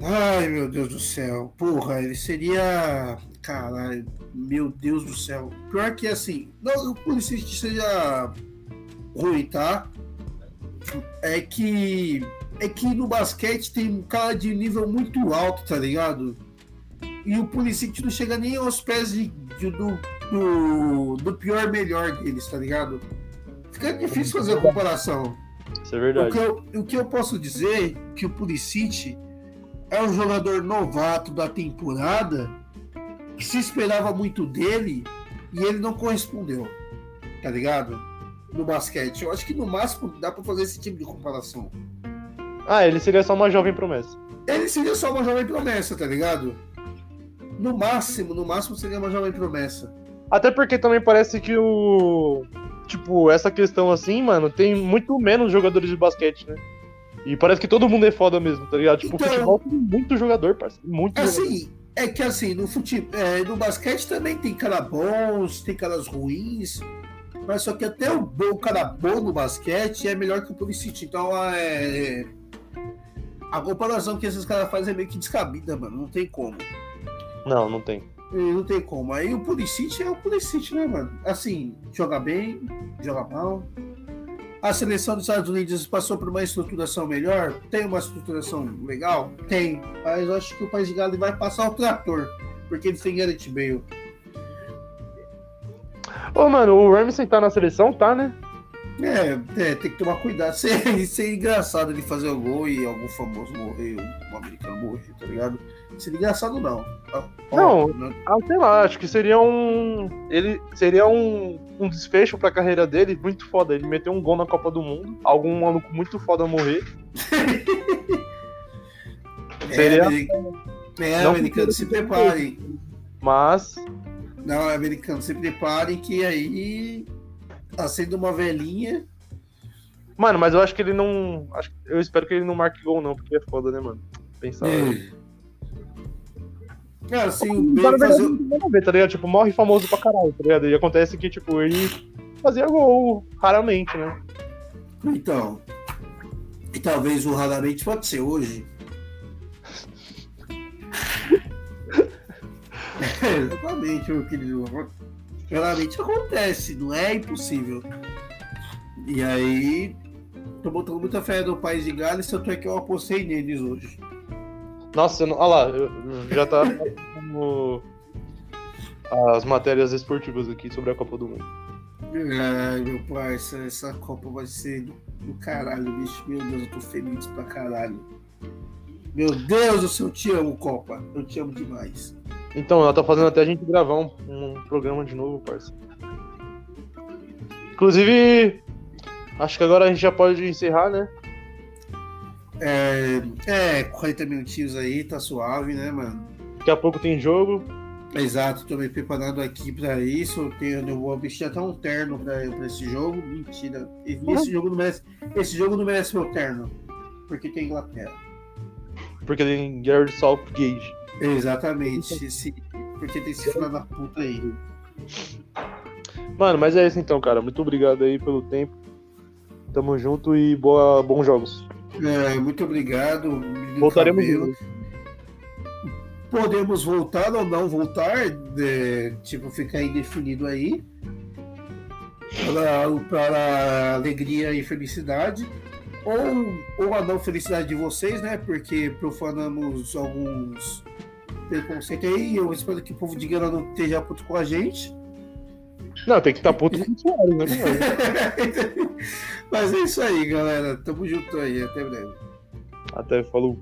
Speaker 1: Ai, meu Deus do céu. Porra, ele seria. Caralho, meu Deus do céu. Pior que assim, não o Pulisic seja ruim, tá? É que. É que no basquete tem um cara de nível muito alto, tá ligado? E o Pulisic não chega nem aos pés de, de, do do, do pior melhor deles, tá ligado? Fica difícil fazer a comparação.
Speaker 2: Isso é verdade.
Speaker 1: O que eu, o que eu posso dizer é que o Pulisic é um jogador novato da temporada que se esperava muito dele e ele não correspondeu, tá ligado? No basquete. Eu acho que no máximo dá para fazer esse tipo de comparação.
Speaker 2: Ah, ele seria só uma jovem promessa.
Speaker 1: Ele seria só uma jovem promessa, tá ligado? No máximo, no máximo seria uma jovem promessa.
Speaker 2: Até porque também parece que o. Tipo, essa questão assim, mano, tem muito menos jogadores de basquete, né? E parece que todo mundo é foda mesmo, tá ligado? Tipo, então, futebol tem muito jogador, parceiro. Muito
Speaker 1: assim,
Speaker 2: jogador.
Speaker 1: é que assim, no, fute... É, no basquete também tem caras bons, tem caras ruins. Mas só que até o bom cara bom no basquete é melhor que o Pulisic. Então é. A comparação que esses caras fazem é meio que descabida, mano. Não tem como.
Speaker 2: Não, não tem.
Speaker 1: Não tem como. Aí o Pulisic é o Pulisic, né, mano? Assim, joga bem, joga mal. A seleção dos Estados Unidos passou por uma estruturação melhor? Tem uma estruturação legal? Tem. Mas eu acho que o País de Gales vai passar o trator, porque eles têm Gareth Bale.
Speaker 2: Ô, mano, o Ramsey tá na seleção? Tá, né?
Speaker 1: É, é, tem que tomar cuidado. Seria, seria engraçado ele fazer o gol e algum famoso morrer, um americano morrer, tá ligado? Seria engraçado, não.
Speaker 2: Não, né? ah, sei lá, acho que seria um. Ele seria um, um desfecho pra carreira dele muito foda. Ele meteu um gol na Copa do Mundo, algum maluco muito foda morrer.
Speaker 1: é, seria. É, não americano, se preparem.
Speaker 2: Mas.
Speaker 1: Não, americano, se preparem que aí tá sendo uma velhinha.
Speaker 2: Mano, mas eu acho que ele não. Eu espero que ele não marque gol, não, porque é foda, né, mano? Pensar. É.
Speaker 1: Cara, assim, o Bale fazer...
Speaker 2: Ver, tá ligado? Tipo, morre famoso pra caralho, tá ligado? E acontece que, tipo, ele fazia gol raramente, né?
Speaker 1: Então. E talvez o raramente pode ser hoje. é, exatamente, meu querido. Raramente acontece, não é impossível. E aí, tô botando muita fé no País de Gales, tanto é que eu apostei neles hoje.
Speaker 2: Nossa, não... olha lá, eu, já tá como as matérias esportivas aqui sobre a Copa do Mundo.
Speaker 1: Ai, meu parça, essa Copa vai ser do, do caralho, bicho. Meu Deus, eu tô feliz pra caralho. Meu Deus do céu, eu te amo, Copa. Eu te amo demais.
Speaker 2: Então, ela tá fazendo até a gente gravar um, um programa de novo, parça. Inclusive, acho que agora a gente já pode encerrar, né?
Speaker 1: É, é 40 minutinhos aí, tá suave, né, mano?
Speaker 2: Daqui a pouco tem jogo.
Speaker 1: Exato, tô me preparando aqui pra isso. Eu, tenho, eu vou vestir até um terno pra, pra esse jogo. Mentira. Esse jogo, não merece, esse jogo não merece meu terno. Porque tem Inglaterra.
Speaker 2: Porque tem Garrett Southgate.
Speaker 1: Exatamente. Esse, porque tem esse filho da puta aí.
Speaker 2: Mano, mas é isso então, cara. Muito obrigado aí pelo tempo. Tamo junto e boa, bons jogos.
Speaker 1: É, muito obrigado.
Speaker 2: Voltaremos.
Speaker 1: Podemos voltar ou não voltar, é, tipo, ficar indefinido aí. Para, para alegria e felicidade. Ou, ou a não felicidade de vocês, né? Porque profanamos alguns preconceitos aí. Eu espero que o povo de Gana não esteja puto com a gente.
Speaker 2: Não, tem que estar puto com o né?
Speaker 1: Mas é isso aí, galera. Tamo junto aí. Até breve.
Speaker 2: Até falou.